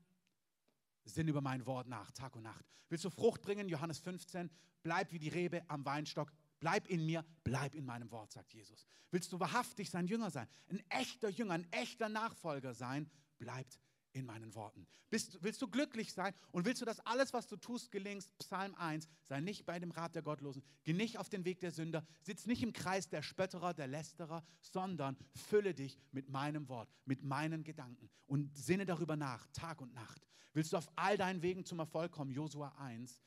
Sinn über mein Wort nach, Tag und Nacht. Willst du Frucht bringen? Johannes 15. Bleib wie die Rebe am Weinstock, Bleib in mir, bleib in meinem Wort, sagt Jesus. Willst du wahrhaftig sein Jünger sein, ein echter Jünger, ein echter Nachfolger sein, bleibt in meinen Worten. Bist, willst du glücklich sein und willst du, dass alles, was du tust, gelingt? Psalm 1, sei nicht bei dem Rat der Gottlosen, geh nicht auf den Weg der Sünder, sitz nicht im Kreis der Spötterer, der Lästerer, sondern fülle dich mit meinem Wort, mit meinen Gedanken und sinne darüber nach, Tag und Nacht. Willst du auf all deinen Wegen zum Erfolg kommen? Josua 1,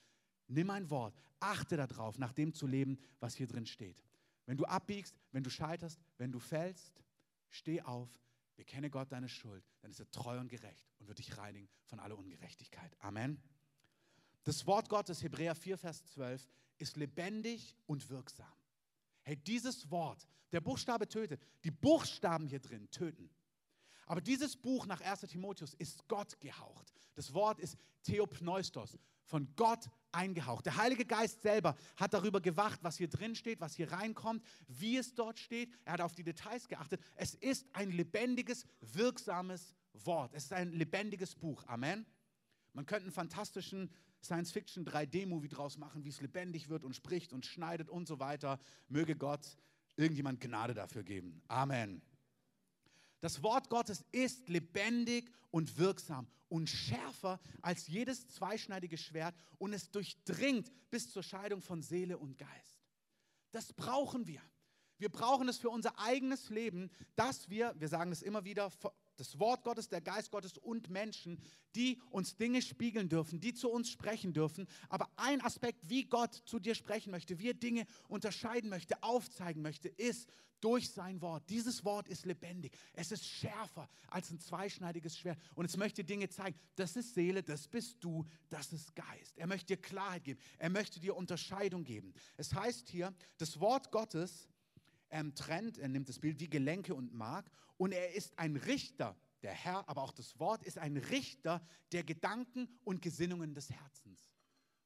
Nimm ein Wort, achte darauf, nach dem zu leben, was hier drin steht. Wenn du abbiegst, wenn du scheiterst, wenn du fällst, steh auf, bekenne Gott deine Schuld, dann ist er treu und gerecht und wird dich reinigen von aller Ungerechtigkeit. Amen. Das Wort Gottes, Hebräer 4, Vers 12, ist lebendig und wirksam. Hey, dieses Wort, der Buchstabe tötet, die Buchstaben hier drin töten. Aber dieses Buch nach 1 Timotheus ist Gott gehaucht. Das Wort ist Theopneustos, von Gott eingehaucht. Der Heilige Geist selber hat darüber gewacht, was hier drin steht, was hier reinkommt, wie es dort steht. Er hat auf die Details geachtet. Es ist ein lebendiges, wirksames Wort. Es ist ein lebendiges Buch. Amen. Man könnte einen fantastischen Science-Fiction 3D-Movie draus machen, wie es lebendig wird und spricht und schneidet und so weiter. Möge Gott irgendjemand Gnade dafür geben. Amen. Das Wort Gottes ist lebendig und wirksam und schärfer als jedes zweischneidige Schwert und es durchdringt bis zur Scheidung von Seele und Geist. Das brauchen wir. Wir brauchen es für unser eigenes Leben, dass wir, wir sagen es immer wieder, das Wort Gottes, der Geist Gottes und Menschen, die uns Dinge spiegeln dürfen, die zu uns sprechen dürfen. Aber ein Aspekt, wie Gott zu dir sprechen möchte, wie er Dinge unterscheiden möchte, aufzeigen möchte, ist durch sein Wort. Dieses Wort ist lebendig. Es ist schärfer als ein zweischneidiges Schwert. Und es möchte Dinge zeigen. Das ist Seele, das bist du, das ist Geist. Er möchte dir Klarheit geben. Er möchte dir Unterscheidung geben. Es heißt hier, das Wort Gottes ähm, trennt, er nimmt das Bild wie Gelenke und Mark und er ist ein Richter, der Herr, aber auch das Wort ist ein Richter der Gedanken und Gesinnungen des Herzens.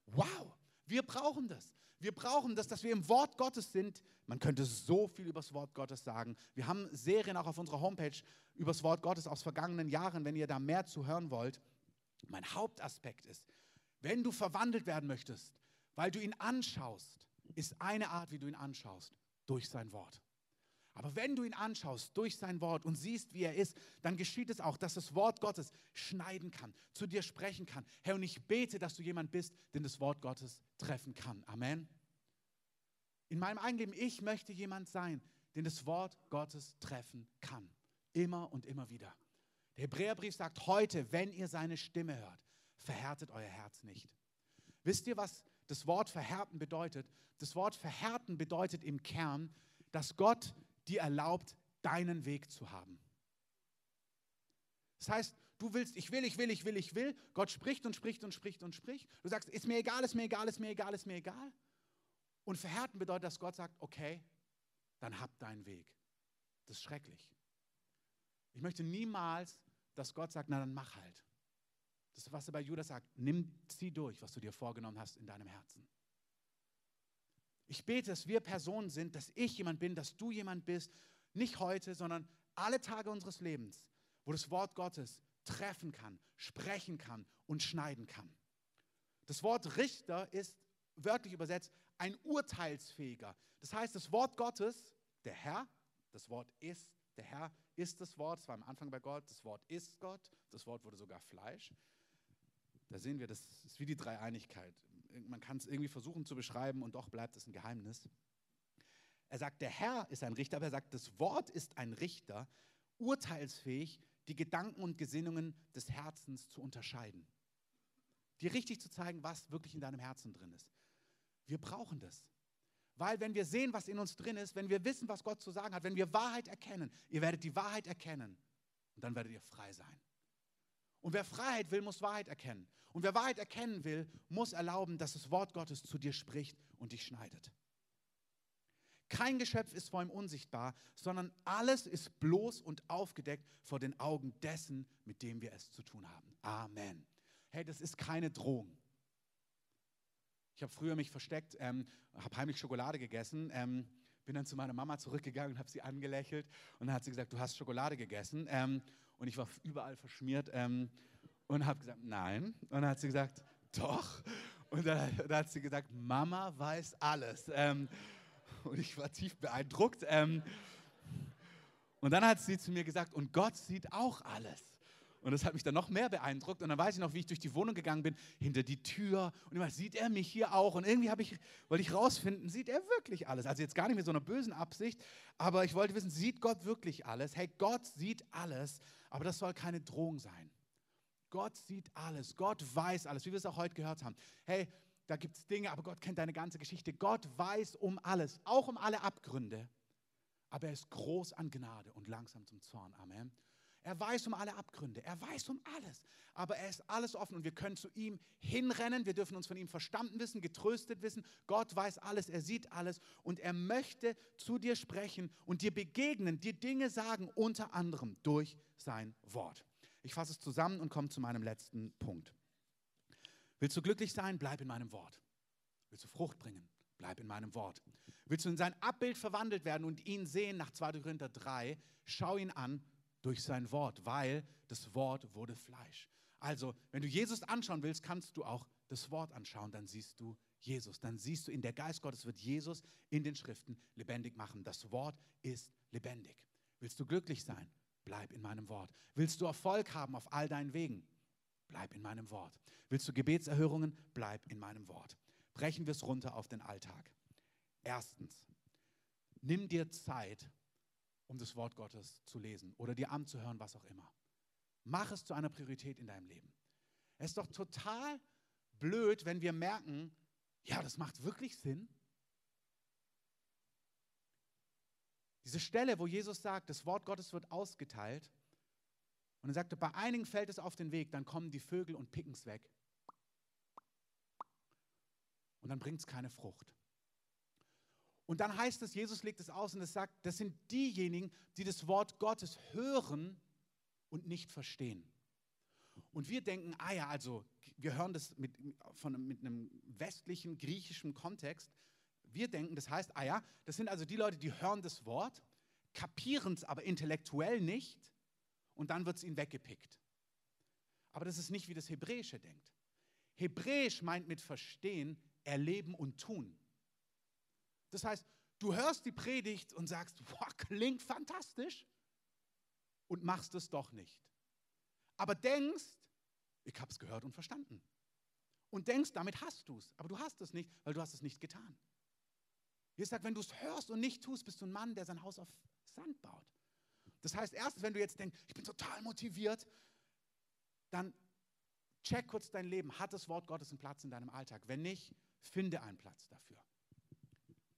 Wow, wir brauchen das. Wir brauchen das, dass wir im Wort Gottes sind. Man könnte so viel über das Wort Gottes sagen. Wir haben Serien auch auf unserer Homepage über das Wort Gottes aus vergangenen Jahren, wenn ihr da mehr zu hören wollt. Mein Hauptaspekt ist, wenn du verwandelt werden möchtest, weil du ihn anschaust, ist eine Art, wie du ihn anschaust durch sein Wort. Aber wenn du ihn anschaust durch sein Wort und siehst, wie er ist, dann geschieht es auch, dass das Wort Gottes schneiden kann, zu dir sprechen kann. Herr, und ich bete, dass du jemand bist, den das Wort Gottes treffen kann. Amen. In meinem Eigenleben, ich möchte jemand sein, den das Wort Gottes treffen kann. Immer und immer wieder. Der Hebräerbrief sagt heute, wenn ihr seine Stimme hört, verhärtet euer Herz nicht. Wisst ihr, was das Wort verhärten bedeutet? Das Wort verhärten bedeutet im Kern, dass Gott dir erlaubt, deinen Weg zu haben. Das heißt, du willst, ich will, ich will, ich will, ich will. Gott spricht und spricht und spricht und spricht. Du sagst, ist mir egal, ist mir egal, ist mir egal, ist mir egal. Und verhärten bedeutet, dass Gott sagt, okay, dann hab deinen Weg. Das ist schrecklich. Ich möchte niemals, dass Gott sagt, na dann mach halt. Das ist, was er bei Judas sagt. Nimm, zieh durch, was du dir vorgenommen hast in deinem Herzen. Ich bete, dass wir Personen sind, dass ich jemand bin, dass du jemand bist, nicht heute, sondern alle Tage unseres Lebens, wo das Wort Gottes treffen kann, sprechen kann und schneiden kann. Das Wort Richter ist wörtlich übersetzt ein urteilsfähiger. Das heißt, das Wort Gottes, der Herr, das Wort ist, der Herr ist das Wort, es war am Anfang bei Gott, das Wort ist Gott, das Wort wurde sogar Fleisch. Da sehen wir, das ist wie die Dreieinigkeit. Man kann es irgendwie versuchen zu beschreiben und doch bleibt es ein Geheimnis. Er sagt, der Herr ist ein Richter, aber er sagt, das Wort ist ein Richter, urteilsfähig, die Gedanken und Gesinnungen des Herzens zu unterscheiden. Dir richtig zu zeigen, was wirklich in deinem Herzen drin ist. Wir brauchen das. Weil wenn wir sehen, was in uns drin ist, wenn wir wissen, was Gott zu sagen hat, wenn wir Wahrheit erkennen, ihr werdet die Wahrheit erkennen und dann werdet ihr frei sein. Und wer Freiheit will, muss Wahrheit erkennen. Und wer Wahrheit erkennen will, muss erlauben, dass das Wort Gottes zu dir spricht und dich schneidet. Kein Geschöpf ist vor ihm unsichtbar, sondern alles ist bloß und aufgedeckt vor den Augen dessen, mit dem wir es zu tun haben. Amen. Hey, das ist keine Drohung. Ich habe früher mich versteckt, ähm, habe heimlich Schokolade gegessen, ähm, bin dann zu meiner Mama zurückgegangen und habe sie angelächelt und dann hat sie gesagt, du hast Schokolade gegessen ähm, und ich war überall verschmiert ähm, und habe gesagt, nein. Und dann hat sie gesagt, doch. Und dann, dann hat sie gesagt, Mama weiß alles. Ähm, und ich war tief beeindruckt. Ähm, und dann hat sie zu mir gesagt, und Gott sieht auch alles. Und das hat mich dann noch mehr beeindruckt. Und dann weiß ich noch, wie ich durch die Wohnung gegangen bin, hinter die Tür. Und immer sieht er mich hier auch. Und irgendwie ich, wollte ich rausfinden, sieht er wirklich alles? Also jetzt gar nicht mit so einer bösen Absicht, aber ich wollte wissen, sieht Gott wirklich alles? Hey, Gott sieht alles, aber das soll keine Drohung sein. Gott sieht alles. Gott weiß alles, wie wir es auch heute gehört haben. Hey, da gibt es Dinge, aber Gott kennt deine ganze Geschichte. Gott weiß um alles, auch um alle Abgründe. Aber er ist groß an Gnade und langsam zum Zorn. Amen. Er weiß um alle Abgründe, er weiß um alles, aber er ist alles offen und wir können zu ihm hinrennen, wir dürfen uns von ihm verstanden wissen, getröstet wissen. Gott weiß alles, er sieht alles und er möchte zu dir sprechen und dir begegnen, dir Dinge sagen, unter anderem durch sein Wort. Ich fasse es zusammen und komme zu meinem letzten Punkt. Willst du glücklich sein? Bleib in meinem Wort. Willst du Frucht bringen? Bleib in meinem Wort. Willst du in sein Abbild verwandelt werden und ihn sehen nach 2. Korinther 3? Schau ihn an durch sein Wort, weil das Wort wurde Fleisch. Also, wenn du Jesus anschauen willst, kannst du auch das Wort anschauen, dann siehst du Jesus. Dann siehst du in der Geist Gottes wird Jesus in den Schriften lebendig machen. Das Wort ist lebendig. Willst du glücklich sein? Bleib in meinem Wort. Willst du Erfolg haben auf all deinen Wegen? Bleib in meinem Wort. Willst du Gebetserhörungen? Bleib in meinem Wort. Brechen wir es runter auf den Alltag. Erstens, nimm dir Zeit, um das Wort Gottes zu lesen oder dir anzuhören, was auch immer. Mach es zu einer Priorität in deinem Leben. Es ist doch total blöd, wenn wir merken, ja, das macht wirklich Sinn. Diese Stelle, wo Jesus sagt, das Wort Gottes wird ausgeteilt, und er sagte, bei einigen fällt es auf den Weg, dann kommen die Vögel und picken es weg. Und dann bringt es keine Frucht. Und dann heißt es, Jesus legt es aus und es sagt, das sind diejenigen, die das Wort Gottes hören und nicht verstehen. Und wir denken, ah ja, also wir hören das mit, von, mit einem westlichen, griechischen Kontext. Wir denken, das heißt, ah ja, das sind also die Leute, die hören das Wort, kapieren es aber intellektuell nicht und dann wird es ihnen weggepickt. Aber das ist nicht, wie das Hebräische denkt. Hebräisch meint mit verstehen, erleben und tun. Das heißt, du hörst die Predigt und sagst, boah, klingt fantastisch und machst es doch nicht. Aber denkst, ich habe es gehört und verstanden. Und denkst, damit hast du es. Aber du hast es nicht, weil du hast es nicht getan. Jesus sagt, wenn du es hörst und nicht tust, bist du ein Mann, der sein Haus auf Sand baut. Das heißt, erstens, wenn du jetzt denkst, ich bin total motiviert, dann check kurz dein Leben. Hat das Wort Gottes einen Platz in deinem Alltag? Wenn nicht, finde einen Platz dafür.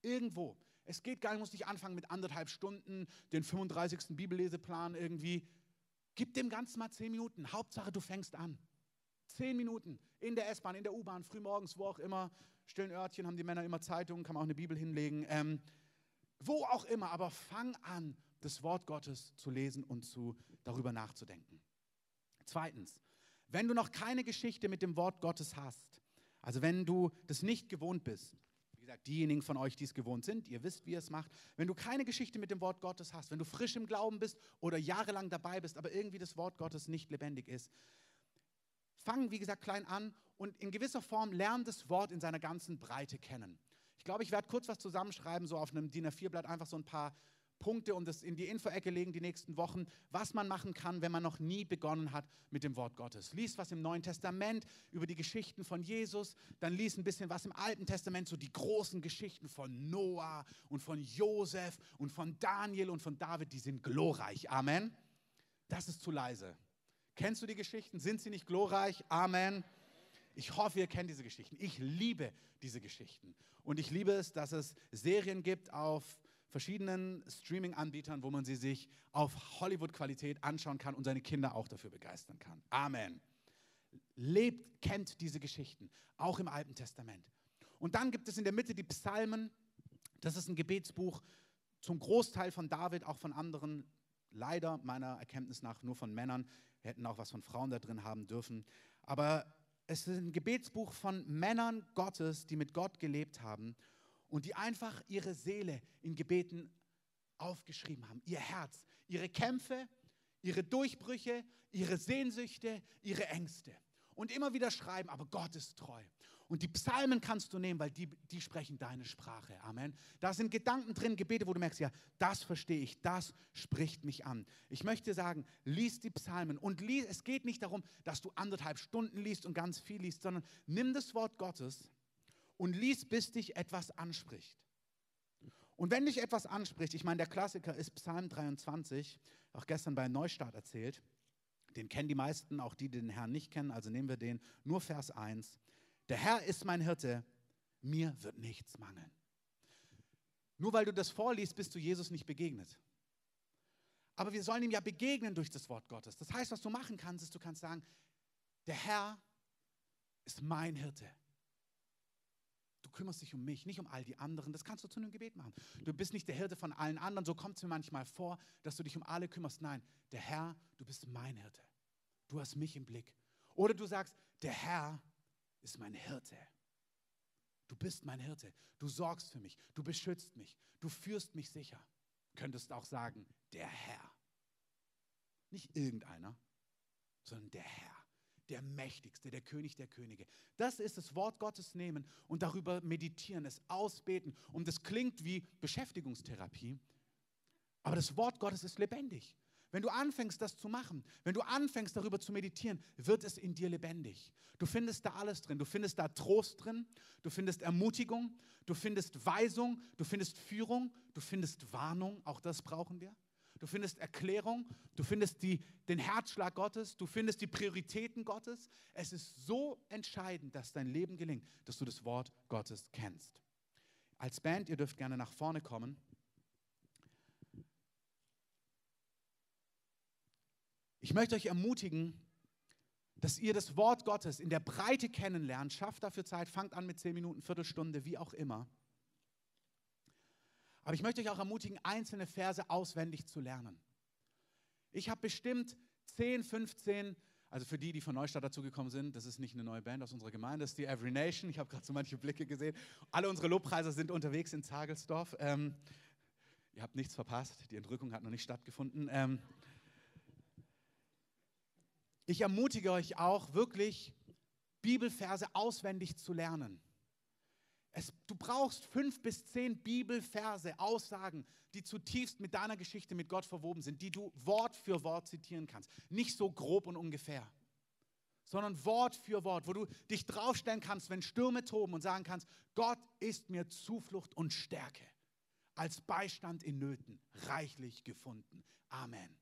Irgendwo. Es geht gar nicht, muss nicht anfangen mit anderthalb Stunden, den 35. Bibelleseplan irgendwie. Gib dem Ganzen mal zehn Minuten. Hauptsache, du fängst an. Zehn Minuten in der S-Bahn, in der U-Bahn, frühmorgens, wo auch immer. Stillen Örtchen haben die Männer immer Zeitungen, kann man auch eine Bibel hinlegen. Ähm, wo auch immer, aber fang an, das Wort Gottes zu lesen und zu, darüber nachzudenken. Zweitens, wenn du noch keine Geschichte mit dem Wort Gottes hast, also wenn du das nicht gewohnt bist, gesagt, diejenigen von euch, die es gewohnt sind, ihr wisst, wie ihr es macht, wenn du keine Geschichte mit dem Wort Gottes hast, wenn du frisch im Glauben bist oder jahrelang dabei bist, aber irgendwie das Wort Gottes nicht lebendig ist, fang, wie gesagt, klein an und in gewisser Form lern das Wort in seiner ganzen Breite kennen. Ich glaube, ich werde kurz was zusammenschreiben, so auf einem DIN A4-Blatt, einfach so ein paar Punkte und das in die Info-Ecke legen die nächsten Wochen, was man machen kann, wenn man noch nie begonnen hat mit dem Wort Gottes. Lies was im Neuen Testament über die Geschichten von Jesus, dann lies ein bisschen was im Alten Testament, so die großen Geschichten von Noah und von Josef und von Daniel und von David, die sind glorreich. Amen. Das ist zu leise. Kennst du die Geschichten? Sind sie nicht glorreich? Amen. Ich hoffe, ihr kennt diese Geschichten. Ich liebe diese Geschichten. Und ich liebe es, dass es Serien gibt auf verschiedenen Streaming-Anbietern, wo man sie sich auf Hollywood-Qualität anschauen kann und seine Kinder auch dafür begeistern kann. Amen. Lebt, kennt diese Geschichten, auch im Alten Testament. Und dann gibt es in der Mitte die Psalmen. Das ist ein Gebetsbuch zum Großteil von David, auch von anderen, leider meiner Erkenntnis nach nur von Männern. Wir hätten auch was von Frauen da drin haben dürfen. Aber es ist ein Gebetsbuch von Männern Gottes, die mit Gott gelebt haben und die einfach ihre Seele in Gebeten aufgeschrieben haben, ihr Herz, ihre Kämpfe, ihre Durchbrüche, ihre Sehnsüchte, ihre Ängste. Und immer wieder schreiben, aber Gott ist treu. Und die Psalmen kannst du nehmen, weil die, die sprechen deine Sprache. Amen. Da sind Gedanken drin, Gebete, wo du merkst, ja, das verstehe ich, das spricht mich an. Ich möchte sagen, lies die Psalmen und lies, es geht nicht darum, dass du anderthalb Stunden liest und ganz viel liest, sondern nimm das Wort Gottes und lies, bis dich etwas anspricht. Und wenn dich etwas anspricht, ich meine, der Klassiker ist Psalm 23, auch gestern bei Neustart erzählt, den kennen die meisten, auch die, die den Herrn nicht kennen, also nehmen wir den, nur Vers 1. Der Herr ist mein Hirte, mir wird nichts mangeln. Nur weil du das vorliest, bist du Jesus nicht begegnet. Aber wir sollen ihm ja begegnen durch das Wort Gottes. Das heißt, was du machen kannst, ist, du kannst sagen, der Herr ist mein Hirte. Du kümmerst dich um mich, nicht um all die anderen. Das kannst du zu einem Gebet machen. Du bist nicht der Hirte von allen anderen. So kommt es mir manchmal vor, dass du dich um alle kümmerst. Nein, der Herr, du bist mein Hirte. Du hast mich im Blick. Oder du sagst, der Herr ist mein Hirte. Du bist mein Hirte. Du sorgst für mich. Du beschützt mich. Du führst mich sicher. Könntest auch sagen, der Herr. Nicht irgendeiner, sondern der Herr der Mächtigste, der König der Könige. Das ist das Wort Gottes nehmen und darüber meditieren, es ausbeten. Und das klingt wie Beschäftigungstherapie, aber das Wort Gottes ist lebendig. Wenn du anfängst, das zu machen, wenn du anfängst, darüber zu meditieren, wird es in dir lebendig. Du findest da alles drin. Du findest da Trost drin, du findest Ermutigung, du findest Weisung, du findest Führung, du findest Warnung. Auch das brauchen wir du findest Erklärung, du findest die, den Herzschlag Gottes, du findest die Prioritäten Gottes. Es ist so entscheidend, dass dein Leben gelingt, dass du das Wort Gottes kennst. Als Band, ihr dürft gerne nach vorne kommen. Ich möchte euch ermutigen, dass ihr das Wort Gottes in der Breite kennenlernt. Schafft dafür Zeit, fangt an mit zehn Minuten, Viertelstunde, wie auch immer. Aber ich möchte euch auch ermutigen, einzelne Verse auswendig zu lernen. Ich habe bestimmt 10, 15, also für die, die von Neustadt dazugekommen sind, das ist nicht eine neue Band aus unserer Gemeinde, das ist die Every Nation. Ich habe gerade so manche Blicke gesehen. Alle unsere Lobpreiser sind unterwegs in Zagelsdorf. Ähm, ihr habt nichts verpasst, die Entrückung hat noch nicht stattgefunden. Ähm, ich ermutige euch auch wirklich, Bibelverse auswendig zu lernen. Es, du brauchst fünf bis zehn Bibelverse, Aussagen, die zutiefst mit deiner Geschichte mit Gott verwoben sind, die du Wort für Wort zitieren kannst. Nicht so grob und ungefähr, sondern Wort für Wort, wo du dich draufstellen kannst, wenn Stürme toben und sagen kannst, Gott ist mir Zuflucht und Stärke, als Beistand in Nöten, reichlich gefunden. Amen.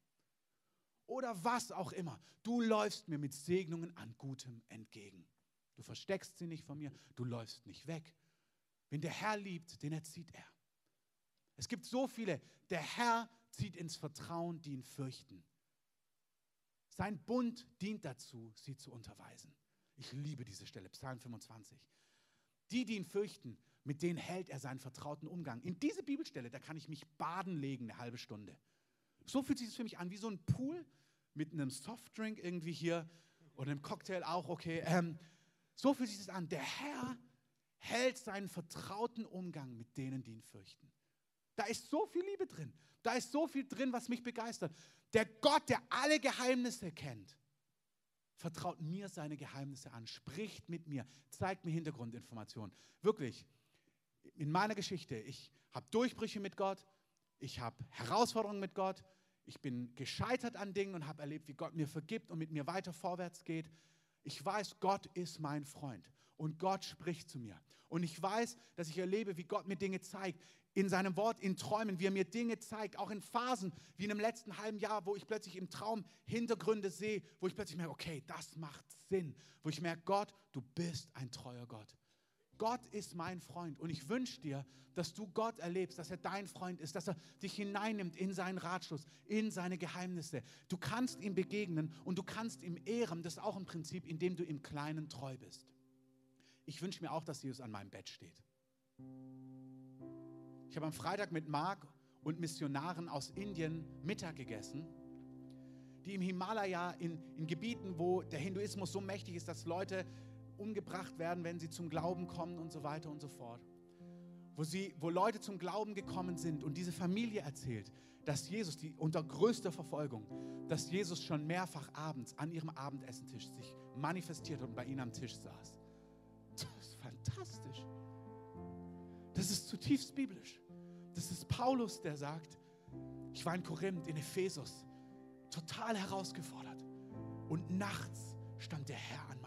Oder was auch immer. Du läufst mir mit Segnungen an Gutem entgegen. Du versteckst sie nicht von mir, du läufst nicht weg. Wenn der Herr liebt, den erzieht er. Es gibt so viele. Der Herr zieht ins Vertrauen, die ihn fürchten. Sein Bund dient dazu, sie zu unterweisen. Ich liebe diese Stelle, Psalm 25. Die, die ihn fürchten, mit denen hält er seinen vertrauten Umgang. In diese Bibelstelle, da kann ich mich baden legen, eine halbe Stunde. So fühlt sich das für mich an, wie so ein Pool mit einem Softdrink irgendwie hier oder einem Cocktail auch, okay. Ähm, so fühlt sich das an. Der Herr hält seinen vertrauten Umgang mit denen, die ihn fürchten. Da ist so viel Liebe drin. Da ist so viel drin, was mich begeistert. Der Gott, der alle Geheimnisse kennt, vertraut mir seine Geheimnisse an, spricht mit mir, zeigt mir Hintergrundinformationen. Wirklich, in meiner Geschichte, ich habe Durchbrüche mit Gott, ich habe Herausforderungen mit Gott, ich bin gescheitert an Dingen und habe erlebt, wie Gott mir vergibt und mit mir weiter vorwärts geht. Ich weiß, Gott ist mein Freund und Gott spricht zu mir. Und ich weiß, dass ich erlebe, wie Gott mir Dinge zeigt. In seinem Wort, in Träumen, wie er mir Dinge zeigt, auch in Phasen wie in dem letzten halben Jahr, wo ich plötzlich im Traum Hintergründe sehe, wo ich plötzlich merke, okay, das macht Sinn. Wo ich merke, Gott, du bist ein treuer Gott. Gott ist mein Freund und ich wünsche dir, dass du Gott erlebst, dass er dein Freund ist, dass er dich hineinnimmt in seinen Ratschluss, in seine Geheimnisse. Du kannst ihm begegnen und du kannst ihm ehren, das ist auch ein Prinzip, indem du im Kleinen treu bist. Ich wünsche mir auch, dass Jesus an meinem Bett steht. Ich habe am Freitag mit Marc und Missionaren aus Indien Mittag gegessen, die im Himalaya in, in Gebieten, wo der Hinduismus so mächtig ist, dass Leute umgebracht werden, wenn sie zum Glauben kommen und so weiter und so fort. Wo, sie, wo Leute zum Glauben gekommen sind und diese Familie erzählt, dass Jesus, die unter größter Verfolgung, dass Jesus schon mehrfach abends an ihrem Abendessentisch sich manifestiert und bei ihnen am Tisch saß. Fantastisch. Das ist zutiefst biblisch. Das ist Paulus, der sagt, ich war in Korinth, in Ephesus, total herausgefordert. Und nachts stand der Herr an